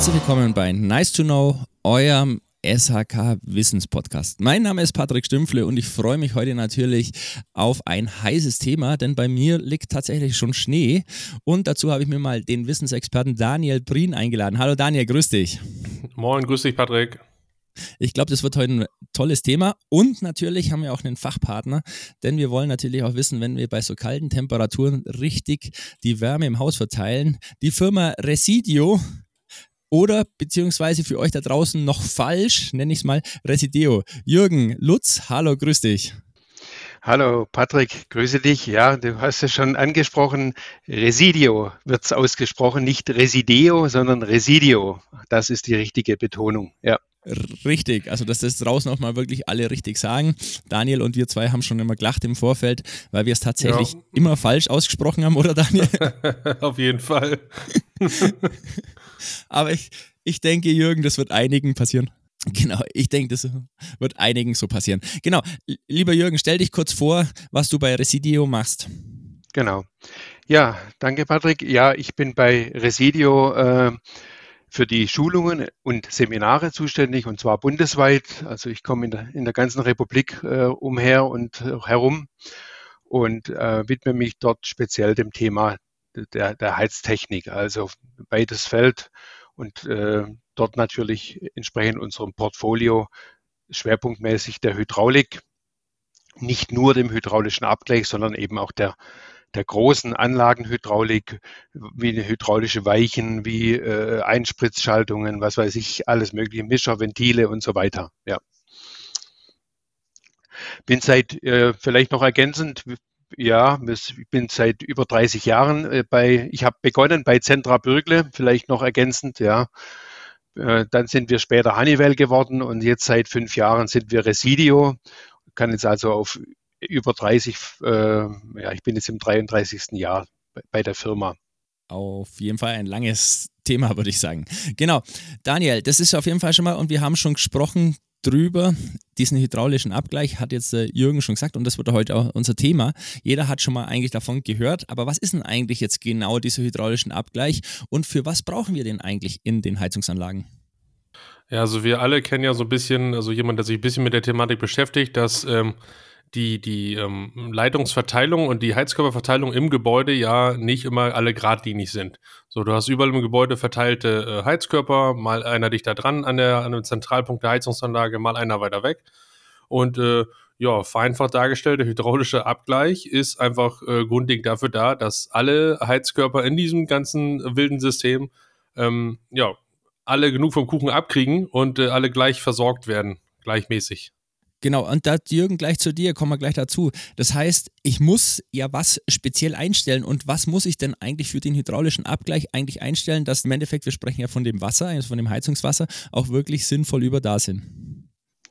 Herzlich willkommen bei Nice to Know, eurem SHK Wissenspodcast. Mein Name ist Patrick Stümpfle und ich freue mich heute natürlich auf ein heißes Thema, denn bei mir liegt tatsächlich schon Schnee und dazu habe ich mir mal den Wissensexperten Daniel Brien eingeladen. Hallo Daniel, grüß dich. Moin, grüß dich Patrick. Ich glaube, das wird heute ein tolles Thema. Und natürlich haben wir auch einen Fachpartner, denn wir wollen natürlich auch wissen, wenn wir bei so kalten Temperaturen richtig die Wärme im Haus verteilen. Die Firma Residio oder beziehungsweise für euch da draußen noch falsch, nenne ich es mal, Resideo. Jürgen Lutz, hallo, grüß dich. Hallo Patrick, grüße dich. Ja, du hast es schon angesprochen, Residio wird es ausgesprochen, nicht Resideo, sondern Residio. Das ist die richtige Betonung. Ja. Richtig, also dass das draußen auch mal wirklich alle richtig sagen. Daniel und wir zwei haben schon immer gelacht im Vorfeld, weil wir es tatsächlich ja. immer falsch ausgesprochen haben, oder Daniel? Auf jeden Fall. Aber ich, ich denke, Jürgen, das wird einigen passieren. Genau, ich denke, das wird einigen so passieren. Genau, lieber Jürgen, stell dich kurz vor, was du bei Residio machst. Genau. Ja, danke Patrick. Ja, ich bin bei Residio äh, für die Schulungen und Seminare zuständig und zwar bundesweit. Also ich komme in der, in der ganzen Republik äh, umher und äh, herum und äh, widme mich dort speziell dem Thema der, der Heiztechnik, also weites Feld und äh, dort natürlich entsprechend unserem Portfolio schwerpunktmäßig der Hydraulik, nicht nur dem hydraulischen Abgleich, sondern eben auch der der großen Anlagenhydraulik, wie hydraulische Weichen, wie äh, Einspritzschaltungen, was weiß ich, alles mögliche, Mischer, Ventile und so weiter. Ja. Bin seit, äh, vielleicht noch ergänzend, ja, ich bin seit über 30 Jahren äh, bei, ich habe begonnen bei Centra Bürgle, vielleicht noch ergänzend, ja. Äh, dann sind wir später Honeywell geworden und jetzt seit fünf Jahren sind wir Residio. Kann jetzt also auf über 30, äh, ja, ich bin jetzt im 33. Jahr bei der Firma. Auf jeden Fall ein langes Thema, würde ich sagen. Genau. Daniel, das ist auf jeden Fall schon mal, und wir haben schon gesprochen drüber, diesen hydraulischen Abgleich, hat jetzt äh, Jürgen schon gesagt, und das wird heute auch unser Thema. Jeder hat schon mal eigentlich davon gehört, aber was ist denn eigentlich jetzt genau dieser hydraulischen Abgleich und für was brauchen wir den eigentlich in den Heizungsanlagen? Ja, also wir alle kennen ja so ein bisschen, also jemand, der sich ein bisschen mit der Thematik beschäftigt, dass ähm, die, die ähm, Leitungsverteilung und die Heizkörperverteilung im Gebäude ja nicht immer alle geradlinig sind. So, du hast überall im Gebäude verteilte äh, Heizkörper, mal einer dicht da dran an, der, an dem Zentralpunkt der Heizungsanlage, mal einer weiter weg. Und äh, ja, vereinfacht dargestellt, der hydraulische Abgleich ist einfach äh, grundlegend dafür da, dass alle Heizkörper in diesem ganzen wilden System ähm, ja, alle genug vom Kuchen abkriegen und äh, alle gleich versorgt werden, gleichmäßig. Genau, und da Jürgen gleich zu dir, kommen wir gleich dazu. Das heißt, ich muss ja was speziell einstellen und was muss ich denn eigentlich für den hydraulischen Abgleich eigentlich einstellen, dass im Endeffekt, wir sprechen ja von dem Wasser, also von dem Heizungswasser, auch wirklich sinnvoll über da sind?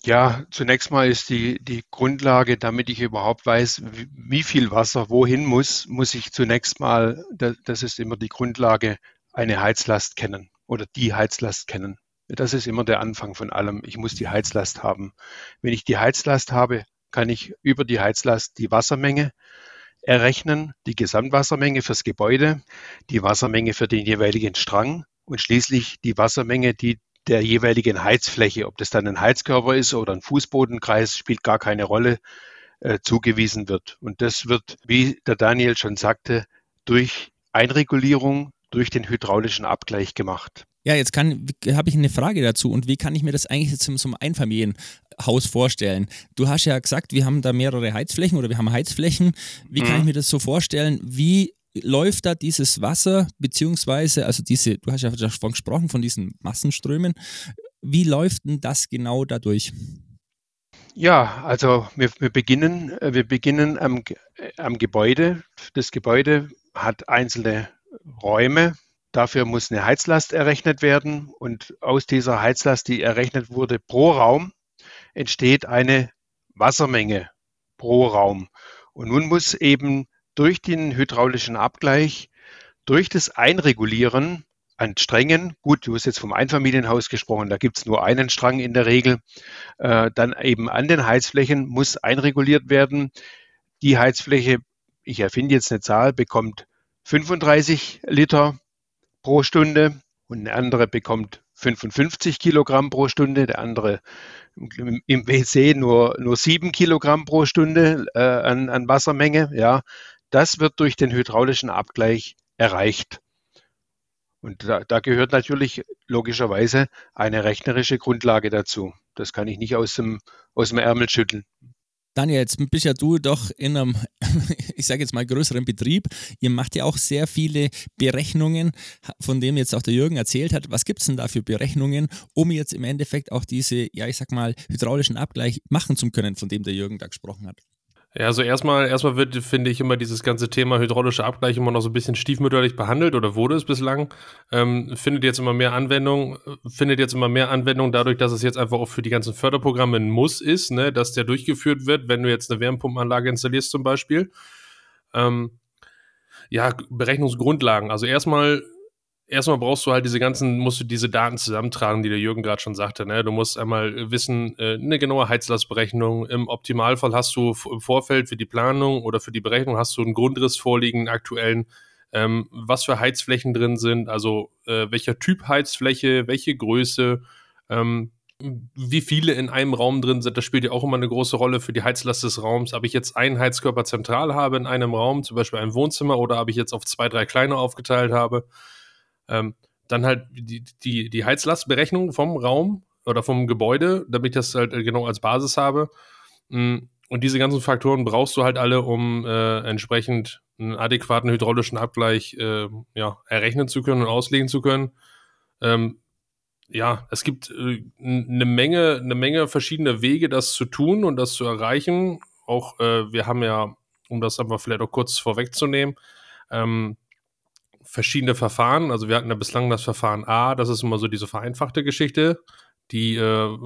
Ja, zunächst mal ist die, die Grundlage, damit ich überhaupt weiß, wie viel Wasser wohin muss, muss ich zunächst mal, das ist immer die Grundlage, eine Heizlast kennen oder die Heizlast kennen. Das ist immer der Anfang von allem. Ich muss die Heizlast haben. Wenn ich die Heizlast habe, kann ich über die Heizlast die Wassermenge errechnen, die Gesamtwassermenge fürs Gebäude, die Wassermenge für den jeweiligen Strang und schließlich die Wassermenge, die der jeweiligen Heizfläche, ob das dann ein Heizkörper ist oder ein Fußbodenkreis, spielt gar keine Rolle, äh, zugewiesen wird. Und das wird, wie der Daniel schon sagte, durch Einregulierung, durch den hydraulischen Abgleich gemacht. Ja, jetzt habe ich eine Frage dazu und wie kann ich mir das eigentlich zum, zum Einfamilienhaus vorstellen? Du hast ja gesagt, wir haben da mehrere Heizflächen oder wir haben Heizflächen. Wie mhm. kann ich mir das so vorstellen? Wie läuft da dieses Wasser, beziehungsweise, also diese, du hast ja davon gesprochen, von diesen Massenströmen. Wie läuft denn das genau dadurch? Ja, also wir, wir beginnen, äh, wir beginnen am, äh, am Gebäude. Das Gebäude hat einzelne Räume, Dafür muss eine Heizlast errechnet werden und aus dieser Heizlast, die errechnet wurde pro Raum, entsteht eine Wassermenge pro Raum. Und nun muss eben durch den hydraulischen Abgleich, durch das Einregulieren an Strängen, gut, du hast jetzt vom Einfamilienhaus gesprochen, da gibt es nur einen Strang in der Regel, äh, dann eben an den Heizflächen muss einreguliert werden. Die Heizfläche, ich erfinde jetzt eine Zahl, bekommt 35 Liter pro Stunde und eine andere bekommt 55 Kilogramm pro Stunde, der andere im WC nur, nur 7 Kilogramm pro Stunde äh, an, an Wassermenge. Ja, das wird durch den hydraulischen Abgleich erreicht. Und da, da gehört natürlich logischerweise eine rechnerische Grundlage dazu. Das kann ich nicht aus dem, aus dem Ärmel schütteln. Daniel, jetzt bist ja du doch in einem, ich sage jetzt mal, größeren Betrieb. Ihr macht ja auch sehr viele Berechnungen, von denen jetzt auch der Jürgen erzählt hat. Was gibt es denn da für Berechnungen, um jetzt im Endeffekt auch diese, ja, ich sag mal, hydraulischen Abgleich machen zu können, von dem der Jürgen da gesprochen hat? Ja, also erstmal, erstmal wird, finde ich, immer dieses ganze Thema hydraulischer Abgleich immer noch so ein bisschen stiefmütterlich behandelt oder wurde es bislang. Ähm, findet jetzt immer mehr Anwendung, findet jetzt immer mehr Anwendung dadurch, dass es jetzt einfach auch für die ganzen Förderprogramme ein Muss ist, ne, dass der durchgeführt wird, wenn du jetzt eine Wärmepumpenanlage installierst zum Beispiel. Ähm, ja, Berechnungsgrundlagen. Also erstmal erstmal brauchst du halt diese ganzen, musst du diese Daten zusammentragen, die der Jürgen gerade schon sagte. Ne? Du musst einmal wissen, äh, eine genaue Heizlastberechnung. Im Optimalfall hast du im Vorfeld für die Planung oder für die Berechnung hast du einen Grundriss vorliegen, aktuellen, ähm, was für Heizflächen drin sind, also äh, welcher Typ Heizfläche, welche Größe, ähm, wie viele in einem Raum drin sind, das spielt ja auch immer eine große Rolle für die Heizlast des Raums. Ob ich jetzt einen Heizkörper zentral habe in einem Raum, zum Beispiel ein Wohnzimmer, oder ob ich jetzt auf zwei, drei kleine aufgeteilt habe. Ähm, dann halt die, die, die Heizlastberechnung vom Raum oder vom Gebäude, damit ich das halt äh, genau als Basis habe. Mm, und diese ganzen Faktoren brauchst du halt alle, um äh, entsprechend einen adäquaten hydraulischen Abgleich äh, ja, errechnen zu können und auslegen zu können. Ähm, ja, es gibt äh, eine Menge, eine Menge verschiedener Wege, das zu tun und das zu erreichen. Auch äh, wir haben ja, um das einfach vielleicht auch kurz vorwegzunehmen, ähm, verschiedene Verfahren. Also wir hatten ja bislang das Verfahren A, das ist immer so diese vereinfachte Geschichte, die äh,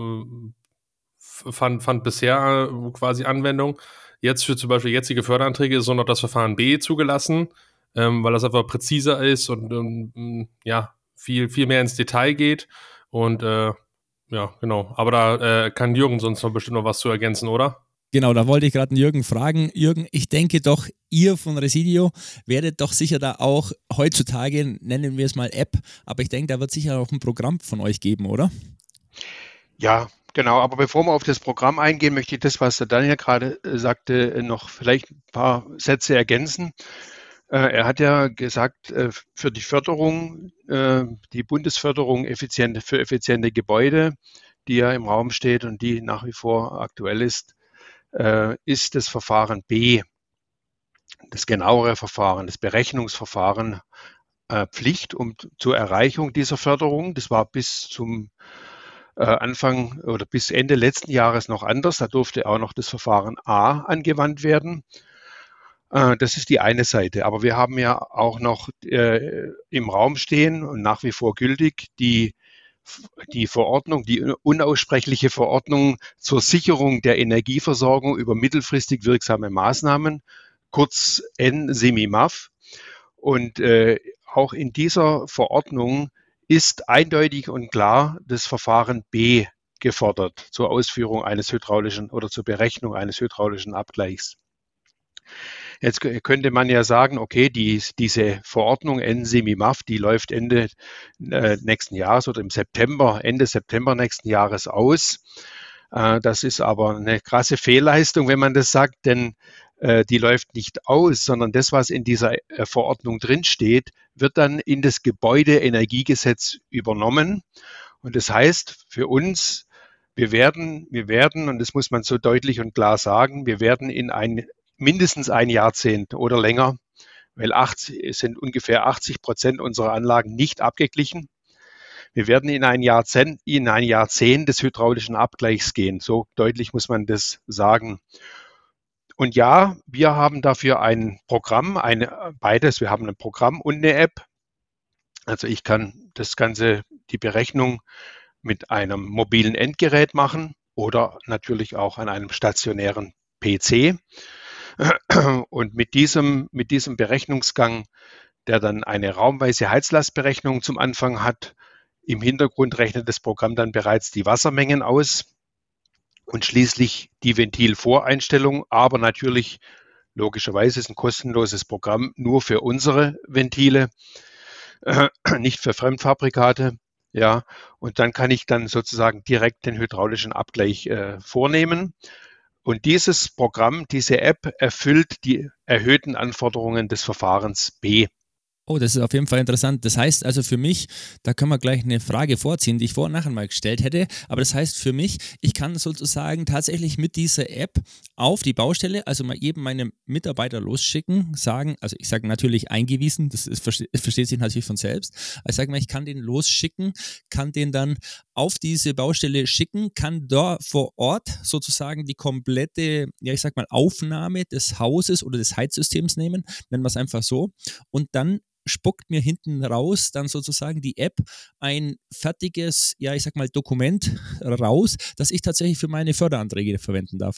fand, fand bisher äh, quasi Anwendung. Jetzt für zum Beispiel jetzige Förderanträge ist so noch das Verfahren B zugelassen, ähm, weil das einfach präziser ist und ähm, ja, viel, viel mehr ins Detail geht. Und äh, ja, genau. Aber da äh, kann Jürgen sonst noch bestimmt noch was zu ergänzen, oder? Genau, da wollte ich gerade Jürgen fragen. Jürgen, ich denke doch, ihr von Residio werdet doch sicher da auch heutzutage, nennen wir es mal App, aber ich denke, da wird sicher auch ein Programm von euch geben, oder? Ja, genau. Aber bevor wir auf das Programm eingehen, möchte ich das, was der Daniel gerade äh, sagte, noch vielleicht ein paar Sätze ergänzen. Äh, er hat ja gesagt, äh, für die Förderung, die Bundesförderung für effiziente Gebäude, die ja im Raum steht und die nach wie vor aktuell ist, äh, ist das Verfahren B, das genauere Verfahren, das Berechnungsverfahren äh, Pflicht um zur Erreichung dieser Förderung. Das war bis zum äh, Anfang oder bis Ende letzten Jahres noch anders. Da durfte auch noch das Verfahren A angewandt werden. Äh, das ist die eine Seite. Aber wir haben ja auch noch äh, im Raum stehen und nach wie vor gültig die die Verordnung, die unaussprechliche Verordnung zur Sicherung der Energieversorgung über mittelfristig wirksame Maßnahmen, kurz N-SEMIMAF. Und äh, auch in dieser Verordnung ist eindeutig und klar das Verfahren B gefordert zur Ausführung eines hydraulischen oder zur Berechnung eines hydraulischen Abgleichs. Jetzt könnte man ja sagen, okay, die, diese Verordnung NSEMIMAF, die läuft Ende äh, nächsten Jahres oder im September, Ende September nächsten Jahres aus. Äh, das ist aber eine krasse Fehlleistung, wenn man das sagt, denn äh, die läuft nicht aus, sondern das, was in dieser äh, Verordnung drinsteht, wird dann in das Gebäudeenergiegesetz übernommen. Und das heißt für uns, wir werden, wir werden, und das muss man so deutlich und klar sagen, wir werden in ein mindestens ein Jahrzehnt oder länger, weil 80, es sind ungefähr 80 Prozent unserer Anlagen nicht abgeglichen. Wir werden in ein Jahrzehnt, in ein Jahrzehnt des hydraulischen Abgleichs gehen. So deutlich muss man das sagen. Und ja, wir haben dafür ein Programm, eine, beides. Wir haben ein Programm und eine App. Also ich kann das Ganze, die Berechnung mit einem mobilen Endgerät machen oder natürlich auch an einem stationären PC. Und mit diesem, mit diesem Berechnungsgang, der dann eine raumweise Heizlastberechnung zum Anfang hat, im Hintergrund rechnet das Programm dann bereits die Wassermengen aus und schließlich die Ventilvoreinstellung, aber natürlich logischerweise ist ein kostenloses Programm nur für unsere Ventile. nicht für Fremdfabrikate. Ja, und dann kann ich dann sozusagen direkt den hydraulischen Abgleich äh, vornehmen. Und dieses Programm, diese App erfüllt die erhöhten Anforderungen des Verfahrens B. Oh, das ist auf jeden Fall interessant. Das heißt also für mich, da können wir gleich eine Frage vorziehen, die ich vor und nachher mal gestellt hätte. Aber das heißt für mich, ich kann sozusagen tatsächlich mit dieser App auf die Baustelle, also mal eben meine Mitarbeiter losschicken, sagen, also ich sage natürlich eingewiesen, das, ist, versteht sich natürlich von selbst. Ich sage mal, ich kann den losschicken, kann den dann auf diese Baustelle schicken, kann da vor Ort sozusagen die komplette, ja ich sag mal, Aufnahme des Hauses oder des Heizsystems nehmen, nennen wir es einfach so, und dann spuckt mir hinten raus dann sozusagen die App ein fertiges, ja, ich sag mal, Dokument raus, das ich tatsächlich für meine Förderanträge verwenden darf.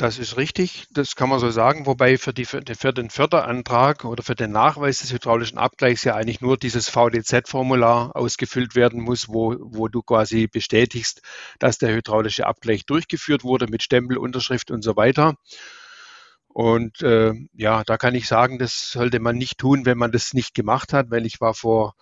Das ist richtig, das kann man so sagen, wobei für, die, für den Förderantrag oder für den Nachweis des hydraulischen Abgleichs ja eigentlich nur dieses VDZ-Formular ausgefüllt werden muss, wo, wo du quasi bestätigst, dass der hydraulische Abgleich durchgeführt wurde mit Stempel, Unterschrift und so weiter. Und äh, ja, da kann ich sagen, das sollte man nicht tun, wenn man das nicht gemacht hat, weil ich war vor,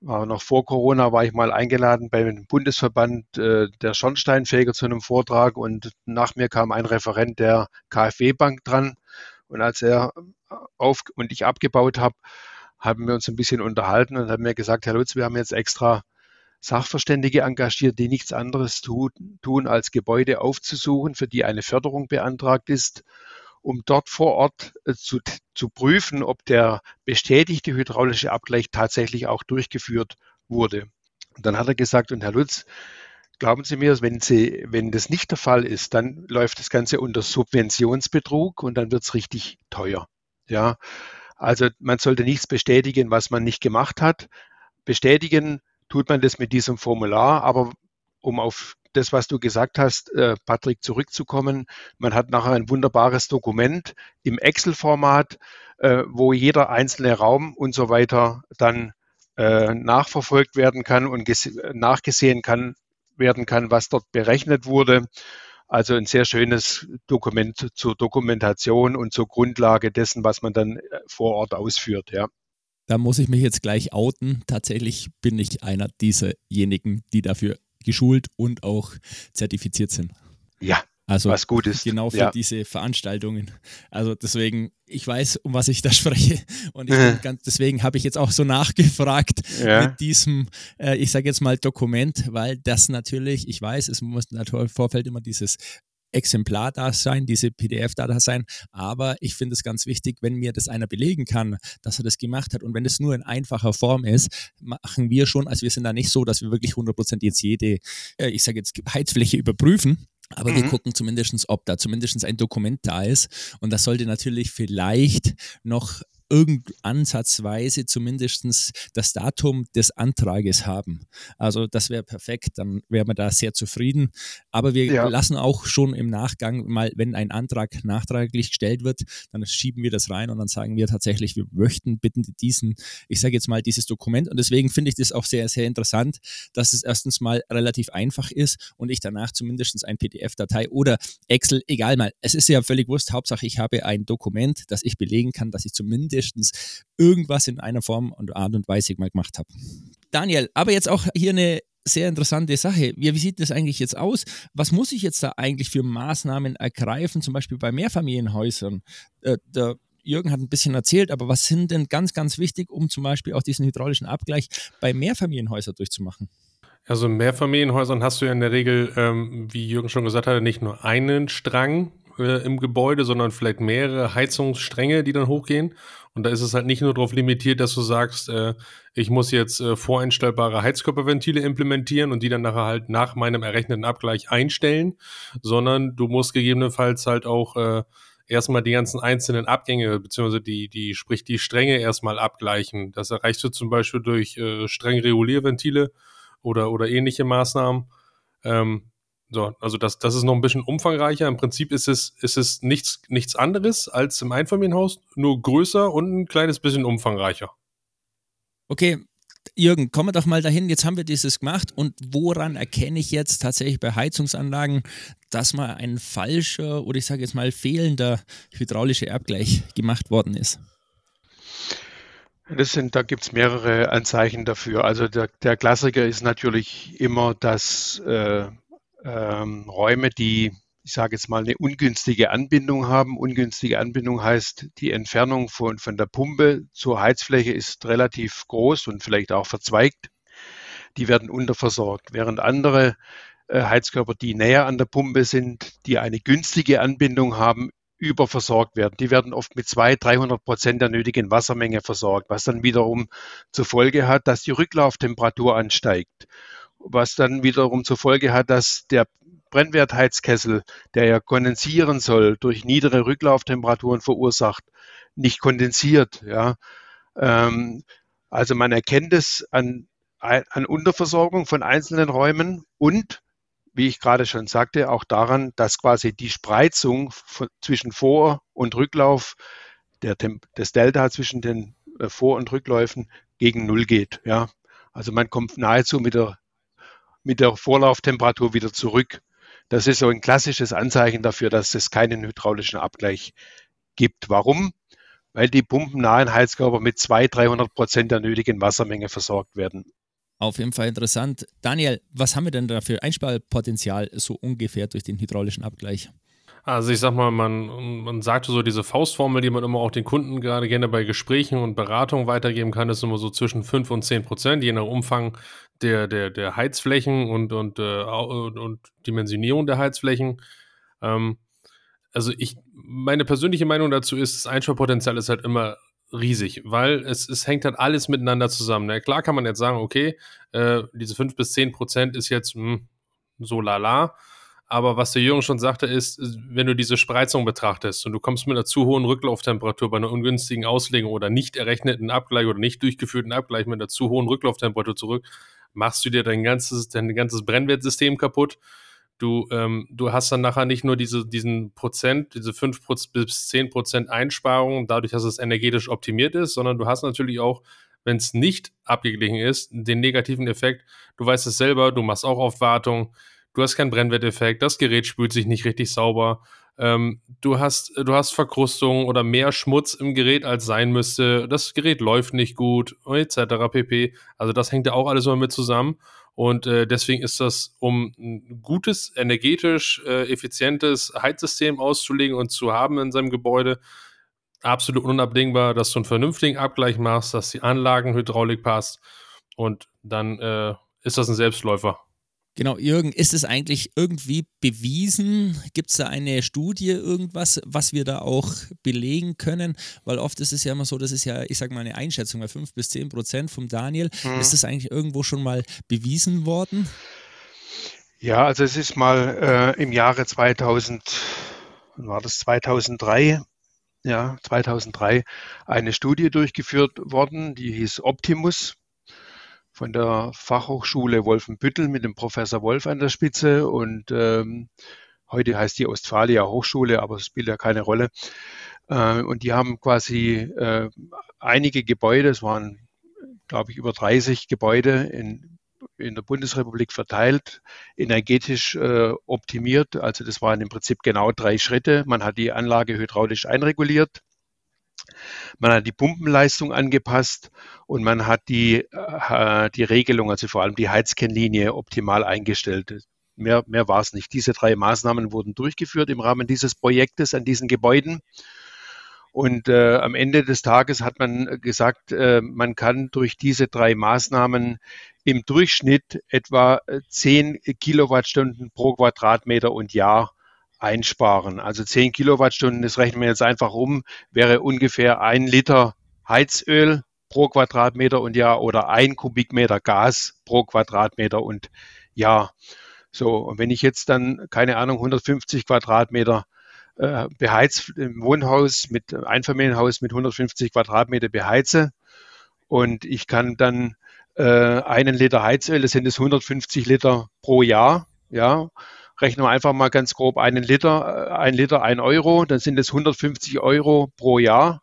war noch vor Corona, war ich mal eingeladen beim Bundesverband äh, der Schornsteinfeger zu einem Vortrag und nach mir kam ein Referent der KfW-Bank dran. Und als er auf und ich abgebaut habe, haben wir uns ein bisschen unterhalten und haben mir gesagt, Herr Lutz, wir haben jetzt extra Sachverständige engagiert, die nichts anderes tun, tun als Gebäude aufzusuchen, für die eine Förderung beantragt ist um dort vor Ort äh, zu, zu prüfen, ob der bestätigte hydraulische Abgleich tatsächlich auch durchgeführt wurde. Und dann hat er gesagt, und Herr Lutz, glauben Sie mir, wenn, Sie, wenn das nicht der Fall ist, dann läuft das Ganze unter Subventionsbetrug und dann wird es richtig teuer. Ja, also man sollte nichts bestätigen, was man nicht gemacht hat. Bestätigen tut man das mit diesem Formular, aber um auf das, was du gesagt hast, äh, Patrick, zurückzukommen. Man hat nachher ein wunderbares Dokument im Excel-Format, äh, wo jeder einzelne Raum und so weiter dann äh, nachverfolgt werden kann und nachgesehen kann, werden kann, was dort berechnet wurde. Also ein sehr schönes Dokument zur Dokumentation und zur Grundlage dessen, was man dann vor Ort ausführt, ja. Da muss ich mich jetzt gleich outen. Tatsächlich bin ich einer dieserjenigen, die dafür geschult und auch zertifiziert sind. Ja, also was gut ist. Genau für ja. diese Veranstaltungen. Also deswegen, ich weiß, um was ich da spreche. Und ganz, deswegen habe ich jetzt auch so nachgefragt ja. mit diesem, äh, ich sage jetzt mal Dokument, weil das natürlich, ich weiß, es muss natürlich im Vorfeld immer dieses Exemplar da sein, diese PDF da sein. Aber ich finde es ganz wichtig, wenn mir das einer belegen kann, dass er das gemacht hat. Und wenn es nur in einfacher Form ist, machen wir schon, also wir sind da nicht so, dass wir wirklich 100% jetzt jede, äh, ich sage jetzt, Heizfläche überprüfen. Aber mhm. wir gucken zumindest, ob da zumindest ein Dokument da ist. Und das sollte natürlich vielleicht noch irgend ansatzweise zumindest das Datum des Antrages haben. Also das wäre perfekt, dann wären wir da sehr zufrieden. Aber wir ja. lassen auch schon im Nachgang mal, wenn ein Antrag nachträglich gestellt wird, dann schieben wir das rein und dann sagen wir tatsächlich, wir möchten bitten diesen, ich sage jetzt mal, dieses Dokument. Und deswegen finde ich das auch sehr, sehr interessant, dass es erstens mal relativ einfach ist und ich danach zumindest ein PDF-Datei oder Excel, egal mal, es ist ja völlig wurscht, Hauptsache ich habe ein Dokument, das ich belegen kann, dass ich zumindest mindestens irgendwas in einer Form und Art und Weise mal gemacht habe. Daniel, aber jetzt auch hier eine sehr interessante Sache. Wie, wie, sieht das eigentlich jetzt aus? Was muss ich jetzt da eigentlich für Maßnahmen ergreifen, zum Beispiel bei Mehrfamilienhäusern? Äh, der Jürgen hat ein bisschen erzählt, aber was sind denn ganz, ganz wichtig, um zum Beispiel auch diesen hydraulischen Abgleich bei Mehrfamilienhäusern durchzumachen? Also in Mehrfamilienhäusern hast du ja in der Regel, ähm, wie Jürgen schon gesagt hat, nicht nur einen Strang äh, im Gebäude, sondern vielleicht mehrere Heizungsstränge, die dann hochgehen. Und da ist es halt nicht nur darauf limitiert, dass du sagst, äh, ich muss jetzt äh, voreinstellbare Heizkörperventile implementieren und die dann nachher halt nach meinem errechneten Abgleich einstellen, sondern du musst gegebenenfalls halt auch äh, erstmal die ganzen einzelnen Abgänge, beziehungsweise die, die, sprich die Stränge erstmal abgleichen. Das erreichst du zum Beispiel durch äh, streng Regulierventile oder, oder ähnliche Maßnahmen. Ähm, so, also das, das ist noch ein bisschen umfangreicher. Im Prinzip ist es, ist es nichts, nichts anderes als im Einfamilienhaus, nur größer und ein kleines bisschen umfangreicher. Okay, Jürgen, kommen wir doch mal dahin. Jetzt haben wir dieses gemacht und woran erkenne ich jetzt tatsächlich bei Heizungsanlagen, dass mal ein falscher oder ich sage jetzt mal fehlender hydraulischer Abgleich gemacht worden ist? Das sind, da gibt es mehrere Anzeichen dafür. Also der, der, Klassiker ist natürlich immer, dass äh, ähm, Räume, die, ich sage jetzt mal, eine ungünstige Anbindung haben. Ungünstige Anbindung heißt, die Entfernung von, von der Pumpe zur Heizfläche ist relativ groß und vielleicht auch verzweigt. Die werden unterversorgt, während andere äh, Heizkörper, die näher an der Pumpe sind, die eine günstige Anbindung haben, überversorgt werden. Die werden oft mit 200, 300 Prozent der nötigen Wassermenge versorgt, was dann wiederum zur Folge hat, dass die Rücklauftemperatur ansteigt, was dann wiederum zur Folge hat, dass der Brennwertheizkessel, der ja kondensieren soll, durch niedere Rücklauftemperaturen verursacht, nicht kondensiert. Ja. Ähm, also man erkennt es an, an Unterversorgung von einzelnen Räumen und wie ich gerade schon sagte, auch daran, dass quasi die Spreizung von, zwischen Vor- und Rücklauf der, des Delta zwischen den äh, Vor- und Rückläufen gegen Null geht. Ja. Also man kommt nahezu mit der, mit der Vorlauftemperatur wieder zurück. Das ist so ein klassisches Anzeichen dafür, dass es keinen hydraulischen Abgleich gibt. Warum? Weil die pumpennahen Heizkörper mit 200, 300 Prozent der nötigen Wassermenge versorgt werden. Auf jeden Fall interessant. Daniel, was haben wir denn da für Einsparpotenzial so ungefähr durch den hydraulischen Abgleich? Also ich sag mal, man, man sagte so, diese Faustformel, die man immer auch den Kunden gerade gerne bei Gesprächen und Beratungen weitergeben kann, ist immer so zwischen 5 und 10 Prozent, je nach Umfang der, der, der Heizflächen und, und, äh, und Dimensionierung der Heizflächen. Ähm, also ich, meine persönliche Meinung dazu ist, das Einsparpotenzial ist halt immer riesig, weil es, es hängt halt alles miteinander zusammen. Ne? Klar kann man jetzt sagen, okay, äh, diese 5 bis 10 Prozent ist jetzt mh, hm, so lala. Aber was der Jürgen schon sagte, ist, wenn du diese Spreizung betrachtest und du kommst mit einer zu hohen Rücklauftemperatur bei einer ungünstigen Auslegung oder nicht errechneten Abgleich oder nicht durchgeführten Abgleich mit einer zu hohen Rücklauftemperatur zurück, machst du dir dein ganzes, dein ganzes Brennwertsystem kaputt Du, ähm, du hast dann nachher nicht nur diese, diesen Prozent, diese 5 bis 10 Prozent Einsparung, dadurch, dass es energetisch optimiert ist, sondern du hast natürlich auch, wenn es nicht abgeglichen ist, den negativen Effekt. Du weißt es selber, du machst auch oft Wartung, du hast keinen Brennwerteffekt, das Gerät spült sich nicht richtig sauber. Ähm, du, hast, du hast Verkrustung oder mehr Schmutz im Gerät, als sein müsste. Das Gerät läuft nicht gut, etc. pp. Also das hängt ja auch alles immer mit zusammen. Und äh, deswegen ist das, um ein gutes, energetisch äh, effizientes Heizsystem auszulegen und zu haben in seinem Gebäude, absolut unabdingbar, dass du einen vernünftigen Abgleich machst, dass die Anlagenhydraulik passt und dann äh, ist das ein Selbstläufer. Genau, Jürgen, ist es eigentlich irgendwie bewiesen? Gibt es da eine Studie, irgendwas, was wir da auch belegen können? Weil oft ist es ja immer so, das ist ja, ich sage mal, eine Einschätzung bei 5 bis 10 Prozent vom Daniel. Mhm. Ist das eigentlich irgendwo schon mal bewiesen worden? Ja, also es ist mal äh, im Jahre 2000, war das 2003, ja, 2003 eine Studie durchgeführt worden, die hieß Optimus von der Fachhochschule Wolfenbüttel mit dem Professor Wolf an der Spitze und ähm, heute heißt die Ostfalia Hochschule, aber es spielt ja keine Rolle. Äh, und die haben quasi äh, einige Gebäude, es waren, glaube ich, über 30 Gebäude in, in der Bundesrepublik verteilt, energetisch äh, optimiert. Also das waren im Prinzip genau drei Schritte. Man hat die Anlage hydraulisch einreguliert man hat die Pumpenleistung angepasst und man hat die, äh, die Regelung, also vor allem die Heizkennlinie optimal eingestellt. Mehr, mehr war es nicht. Diese drei Maßnahmen wurden durchgeführt im Rahmen dieses Projektes an diesen Gebäuden. Und äh, am Ende des Tages hat man gesagt, äh, man kann durch diese drei Maßnahmen im Durchschnitt etwa 10 Kilowattstunden pro Quadratmeter und Jahr einsparen. Also 10 Kilowattstunden, das rechnen wir jetzt einfach um, wäre ungefähr ein Liter Heizöl pro Quadratmeter und Jahr oder ein Kubikmeter Gas pro Quadratmeter und Jahr. So, und wenn ich jetzt dann, keine Ahnung, 150 Quadratmeter äh, beheizt im Wohnhaus mit Einfamilienhaus mit 150 Quadratmeter beheize und ich kann dann äh, einen Liter Heizöl, das sind es 150 Liter pro Jahr, ja, rechnen wir einfach mal ganz grob einen Liter, äh, ein Liter, ein Euro, dann sind es 150 Euro pro Jahr.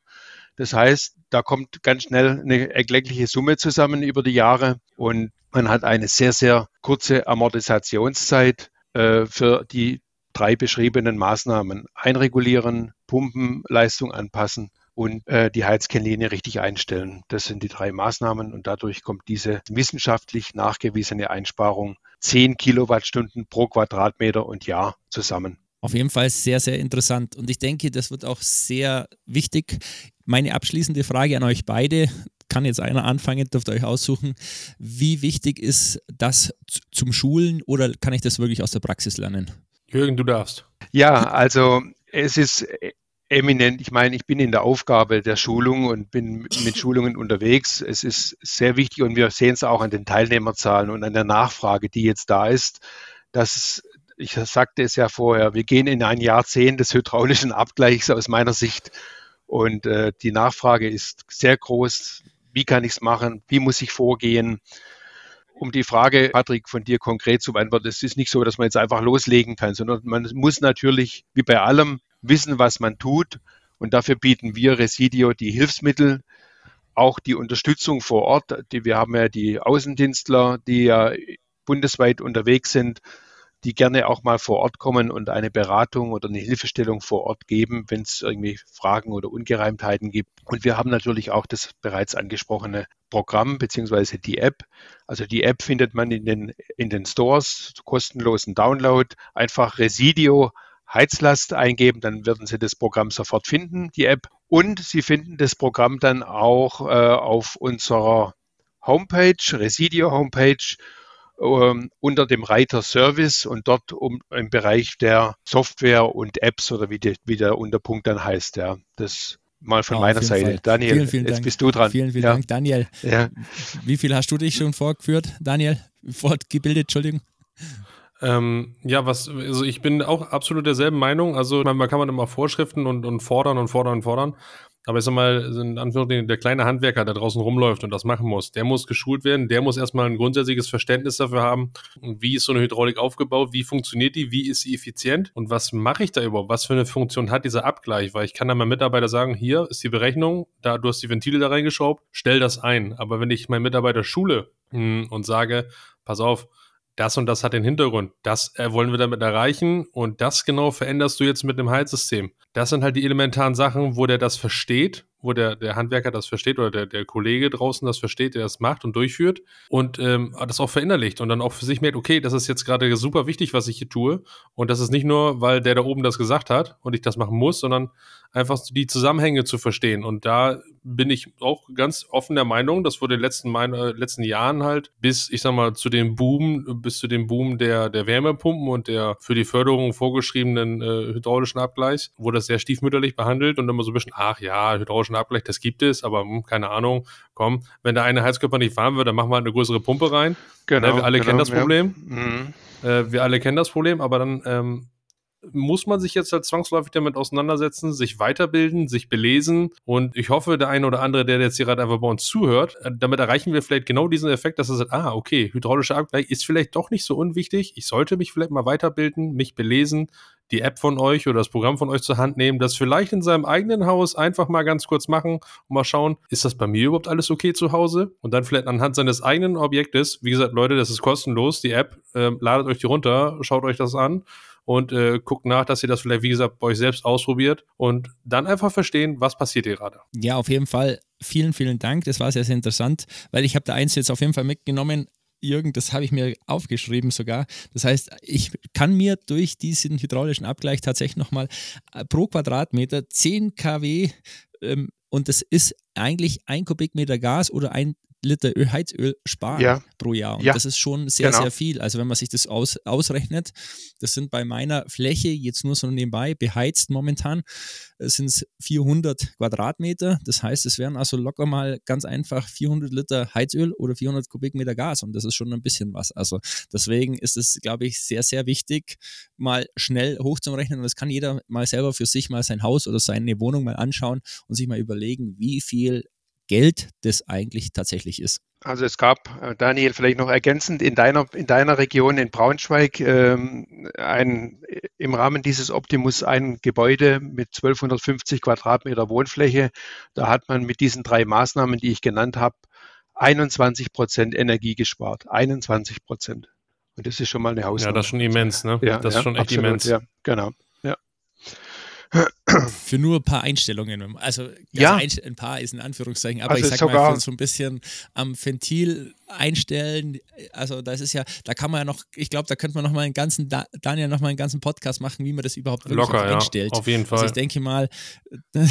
Das heißt, da kommt ganz schnell eine erkleckliche Summe zusammen über die Jahre und man hat eine sehr, sehr kurze Amortisationszeit äh, für die drei beschriebenen Maßnahmen. Einregulieren, Pumpenleistung anpassen und äh, die Heizkennlinie richtig einstellen. Das sind die drei Maßnahmen und dadurch kommt diese wissenschaftlich nachgewiesene Einsparung 10 Kilowattstunden pro Quadratmeter und Jahr zusammen. Auf jeden Fall sehr, sehr interessant. Und ich denke, das wird auch sehr wichtig. Meine abschließende Frage an euch beide, kann jetzt einer anfangen, dürft ihr euch aussuchen. Wie wichtig ist das zum Schulen oder kann ich das wirklich aus der Praxis lernen? Jürgen, du darfst. Ja, also es ist eminent. Ich meine, ich bin in der Aufgabe der Schulung und bin mit Schulungen unterwegs. Es ist sehr wichtig und wir sehen es auch an den Teilnehmerzahlen und an der Nachfrage, die jetzt da ist, dass ich sagte es ja vorher, wir gehen in ein Jahrzehnt des hydraulischen Abgleichs aus meiner Sicht. Und äh, die Nachfrage ist sehr groß. Wie kann ich es machen? Wie muss ich vorgehen? Um die Frage, Patrick, von dir konkret zu beantworten, es ist nicht so, dass man jetzt einfach loslegen kann, sondern man muss natürlich, wie bei allem, wissen, was man tut. Und dafür bieten wir Residio die Hilfsmittel, auch die Unterstützung vor Ort. Wir haben ja die Außendienstler, die ja bundesweit unterwegs sind die gerne auch mal vor Ort kommen und eine Beratung oder eine Hilfestellung vor Ort geben, wenn es irgendwie Fragen oder Ungereimtheiten gibt. Und wir haben natürlich auch das bereits angesprochene Programm beziehungsweise die App. Also die App findet man in den, in den Stores, kostenlosen Download. Einfach Residio Heizlast eingeben, dann werden Sie das Programm sofort finden, die App. Und Sie finden das Programm dann auch äh, auf unserer Homepage, Residio Homepage ähm, unter dem Reiter Service und dort um, im Bereich der Software und Apps oder wie, die, wie der Unterpunkt dann heißt. Ja, das mal von oh, meiner Seite. Fall. Daniel, vielen, vielen jetzt Dank. bist du dran. Vielen, vielen ja. Dank, Daniel. Ja. Wie viel hast du dich schon vorgeführt, Daniel? Fortgebildet, Entschuldigung. Ähm, ja, was, also ich bin auch absolut derselben Meinung. Also man kann man immer Vorschriften und, und fordern und fordern und fordern. Aber ich sag mal, in Anführungszeichen, der kleine Handwerker, der draußen rumläuft und das machen muss, der muss geschult werden, der muss erstmal ein grundsätzliches Verständnis dafür haben, wie ist so eine Hydraulik aufgebaut, wie funktioniert die, wie ist sie effizient und was mache ich da überhaupt, was für eine Funktion hat dieser Abgleich, weil ich kann dann meinem Mitarbeiter sagen, hier ist die Berechnung, da du hast die Ventile da reingeschraubt, stell das ein. Aber wenn ich meinen Mitarbeiter schule hm, und sage, pass auf, das und das hat den Hintergrund. Das äh, wollen wir damit erreichen und das genau veränderst du jetzt mit dem Heizsystem. Das sind halt die elementaren Sachen, wo der das versteht wo der, der Handwerker das versteht oder der, der Kollege draußen das versteht, der das macht und durchführt und ähm, das auch verinnerlicht und dann auch für sich merkt, okay, das ist jetzt gerade super wichtig, was ich hier tue. Und das ist nicht nur, weil der da oben das gesagt hat und ich das machen muss, sondern einfach die Zusammenhänge zu verstehen. Und da bin ich auch ganz offen der Meinung, das wurde in den letzten, mein, äh, letzten Jahren halt bis, ich sag mal, zu dem Boom, bis zu dem Boom der, der Wärmepumpen und der für die Förderung vorgeschriebenen äh, hydraulischen Abgleichs, wurde das sehr stiefmütterlich behandelt und immer so ein bisschen, ach ja, hydraulischen Abgleich, das gibt es, aber hm, keine Ahnung, komm, wenn der eine Heizkörper nicht fahren wird, dann machen wir halt eine größere Pumpe rein. Genau. Ne, wir alle genau, kennen das Problem. Ja. Mhm. Äh, wir alle kennen das Problem, aber dann ähm, muss man sich jetzt halt zwangsläufig damit auseinandersetzen, sich weiterbilden, sich belesen. Und ich hoffe, der eine oder andere, der jetzt hier gerade einfach bei uns zuhört, äh, damit erreichen wir vielleicht genau diesen Effekt, dass er sagt, ah, okay, hydraulischer Abgleich ist vielleicht doch nicht so unwichtig. Ich sollte mich vielleicht mal weiterbilden, mich belesen, die App von euch oder das Programm von euch zur Hand nehmen, das vielleicht in seinem eigenen Haus einfach mal ganz kurz machen und mal schauen, ist das bei mir überhaupt alles okay zu Hause? Und dann vielleicht anhand seines eigenen Objektes, wie gesagt, Leute, das ist kostenlos, die App, äh, ladet euch die runter, schaut euch das an und äh, guckt nach, dass ihr das vielleicht, wie gesagt, bei euch selbst ausprobiert und dann einfach verstehen, was passiert hier gerade. Ja, auf jeden Fall. Vielen, vielen Dank. Das war sehr, sehr interessant, weil ich habe da eins jetzt auf jeden Fall mitgenommen. Jürgen, das habe ich mir aufgeschrieben sogar. Das heißt, ich kann mir durch diesen hydraulischen Abgleich tatsächlich nochmal äh, pro Quadratmeter 10 kW ähm, und das ist eigentlich ein Kubikmeter Gas oder ein Liter Öl, Heizöl sparen ja. pro Jahr. Und ja. das ist schon sehr, genau. sehr viel. Also wenn man sich das aus, ausrechnet, das sind bei meiner Fläche jetzt nur so nebenbei beheizt momentan, sind es 400 Quadratmeter. Das heißt, es wären also locker mal ganz einfach 400 Liter Heizöl oder 400 Kubikmeter Gas. Und das ist schon ein bisschen was. Also deswegen ist es, glaube ich, sehr, sehr wichtig, mal schnell hochzurechnen. Und das kann jeder mal selber für sich mal sein Haus oder seine Wohnung mal anschauen und sich mal überlegen, wie viel Geld das eigentlich tatsächlich ist. Also es gab, äh, Daniel, vielleicht noch ergänzend, in deiner, in deiner Region in Braunschweig ähm, ein, im Rahmen dieses Optimus ein Gebäude mit 1250 Quadratmeter Wohnfläche. Da hat man mit diesen drei Maßnahmen, die ich genannt habe, 21 Prozent Energie gespart. 21 Prozent. Und das ist schon mal eine Hausnummer. Ja, das ist schon immens, ne? Ja, das ist schon echt absolut, immens. Ja, genau. Ja. Für nur ein paar Einstellungen. Also, ja. also ein, ein, paar ist in Anführungszeichen, aber Also ich sag sogar- mal, für so ein bisschen am Ventil einstellen. Also, das ist ja, da kann man ja noch, ich glaube, da könnte man noch mal einen ganzen, Da- Daniel noch mal einen ganzen Podcast machen, wie man das überhaupt wirklich Locker, auch ja. einstellt. Auf jeden Also Fall. ich denke mal,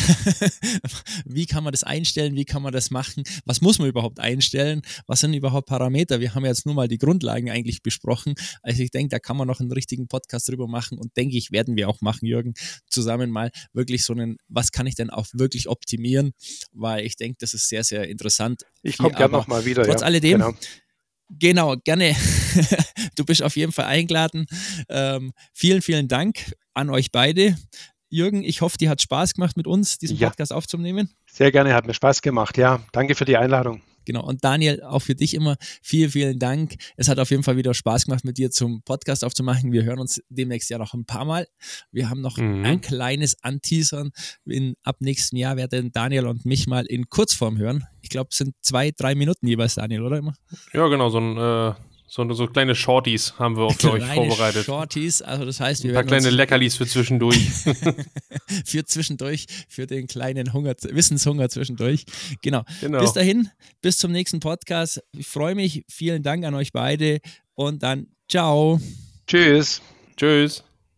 wie kann man das einstellen, wie kann man das machen, was muss man überhaupt einstellen, was sind überhaupt Parameter? Wir haben jetzt nur mal die Grundlagen eigentlich besprochen. Also ich denke, da kann man noch einen richtigen Podcast drüber machen und denke ich, werden wir auch machen, Jürgen, zusammen mal wirklich so einen, was kann ich denn auch wirklich optimieren, weil ich denke, das ist sehr, sehr interessant. Ich komme gerne nochmal wieder. Trotz ja. alledem, Genau. Genau, gerne. Du bist auf jeden Fall eingeladen. Ähm, vielen, vielen Dank an euch beide. Jürgen, ich hoffe, dir hat Spaß gemacht, mit uns diesen Ja. Podcast aufzunehmen. Sehr gerne, hat mir Spaß gemacht. Ja, danke für die Einladung. Genau. Und Daniel, auch für dich immer vielen, vielen Dank. Es hat auf jeden Fall wieder Spaß gemacht, mit dir zum Podcast aufzumachen. Wir hören uns demnächst ja noch ein paar Mal. Wir haben noch Mhm. ein kleines Anteasern. In, ab nächstem Jahr werden Daniel und mich mal in Kurzform hören. Ich glaube, es sind zwei, drei Minuten jeweils, Daniel, oder immer? Ja, genau, so ein äh, so, so kleine Shorties haben wir auch für euch Kleine vorbereitet. Shorties. Also das heißt, wir Ein paar kleine Leckerlis für zwischendurch. für zwischendurch, für den kleinen Hunger, Wissenshunger zwischendurch. Genau. genau. Bis dahin, bis zum nächsten Podcast. Ich freue mich. Vielen Dank an euch beide und dann ciao. Tschüss. Tschüss.